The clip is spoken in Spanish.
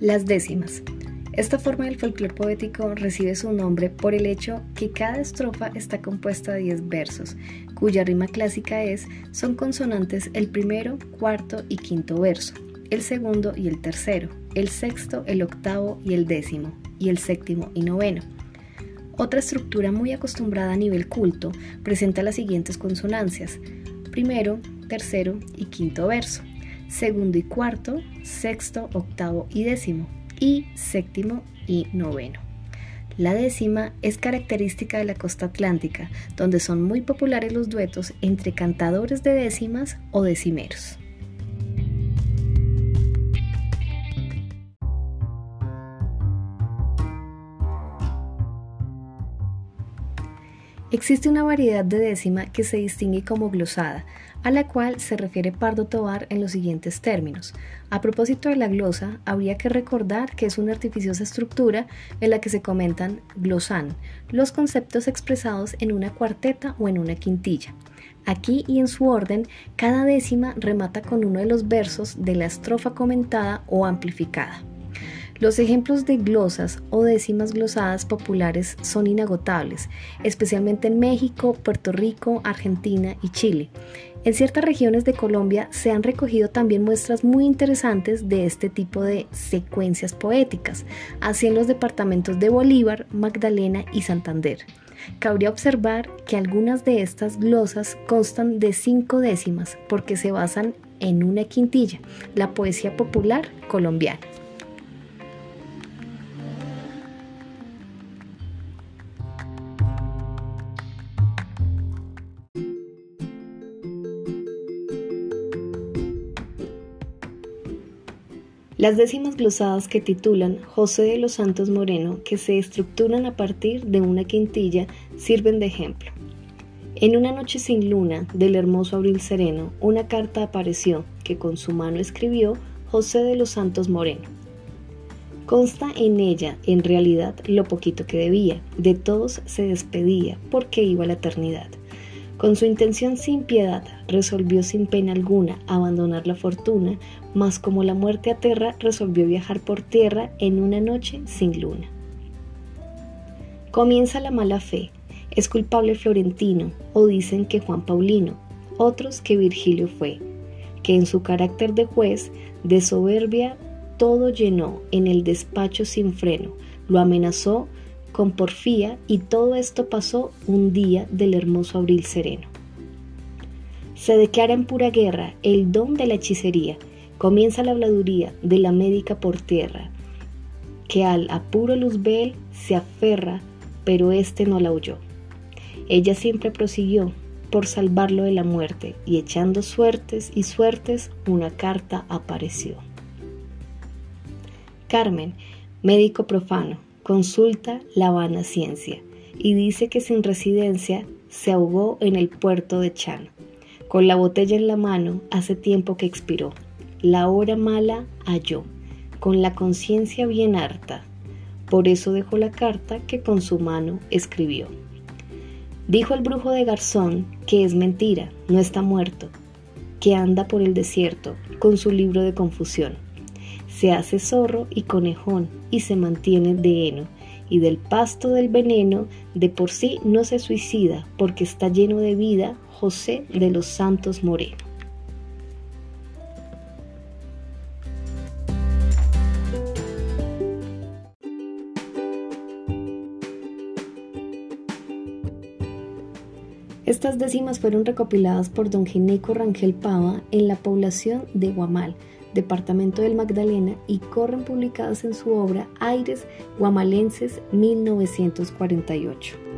Las décimas. Esta forma del folclore poético recibe su nombre por el hecho que cada estrofa está compuesta de 10 versos, cuya rima clásica es son consonantes el primero, cuarto y quinto verso, el segundo y el tercero, el sexto, el octavo y el décimo, y el séptimo y noveno. Otra estructura muy acostumbrada a nivel culto presenta las siguientes consonancias, primero, tercero y quinto verso segundo y cuarto, sexto, octavo y décimo, y séptimo y noveno. La décima es característica de la costa atlántica, donde son muy populares los duetos entre cantadores de décimas o decimeros. Existe una variedad de décima que se distingue como glosada, a la cual se refiere Pardo Tobar en los siguientes términos. A propósito de la glosa, habría que recordar que es una artificiosa estructura en la que se comentan glosan, los conceptos expresados en una cuarteta o en una quintilla. Aquí y en su orden, cada décima remata con uno de los versos de la estrofa comentada o amplificada. Los ejemplos de glosas o décimas glosadas populares son inagotables, especialmente en México, Puerto Rico, Argentina y Chile. En ciertas regiones de Colombia se han recogido también muestras muy interesantes de este tipo de secuencias poéticas, así en los departamentos de Bolívar, Magdalena y Santander. Cabría observar que algunas de estas glosas constan de cinco décimas porque se basan en una quintilla, la poesía popular colombiana. Las décimas glosadas que titulan José de los Santos Moreno, que se estructuran a partir de una quintilla, sirven de ejemplo. En una noche sin luna del hermoso abril sereno, una carta apareció que con su mano escribió José de los Santos Moreno. Consta en ella, en realidad, lo poquito que debía, de todos se despedía, porque iba a la eternidad. Con su intención sin piedad, resolvió sin pena alguna abandonar la fortuna, mas como la muerte aterra, resolvió viajar por tierra en una noche sin luna. Comienza la mala fe, es culpable Florentino, o dicen que Juan Paulino, otros que Virgilio fue, que en su carácter de juez, de soberbia, todo llenó en el despacho sin freno, lo amenazó con porfía y todo esto pasó un día del hermoso abril sereno. Se declara en pura guerra el don de la hechicería, comienza la habladuría de la médica por tierra, que al apuro Luzbel se aferra, pero éste no la oyó. Ella siempre prosiguió por salvarlo de la muerte y echando suertes y suertes una carta apareció. Carmen, médico profano, consulta la vana ciencia y dice que sin residencia se ahogó en el puerto de Chan. Con la botella en la mano hace tiempo que expiró. La hora mala halló, con la conciencia bien harta. Por eso dejó la carta que con su mano escribió. Dijo el brujo de Garzón que es mentira, no está muerto, que anda por el desierto con su libro de confusión se hace zorro y conejón y se mantiene de heno, y del pasto del veneno de por sí no se suicida, porque está lleno de vida José de los Santos Moreno. Estas décimas fueron recopiladas por don Gineco Rangel Pava en la población de Guamal, departamento del Magdalena, y corren publicadas en su obra Aires Guamalenses 1948.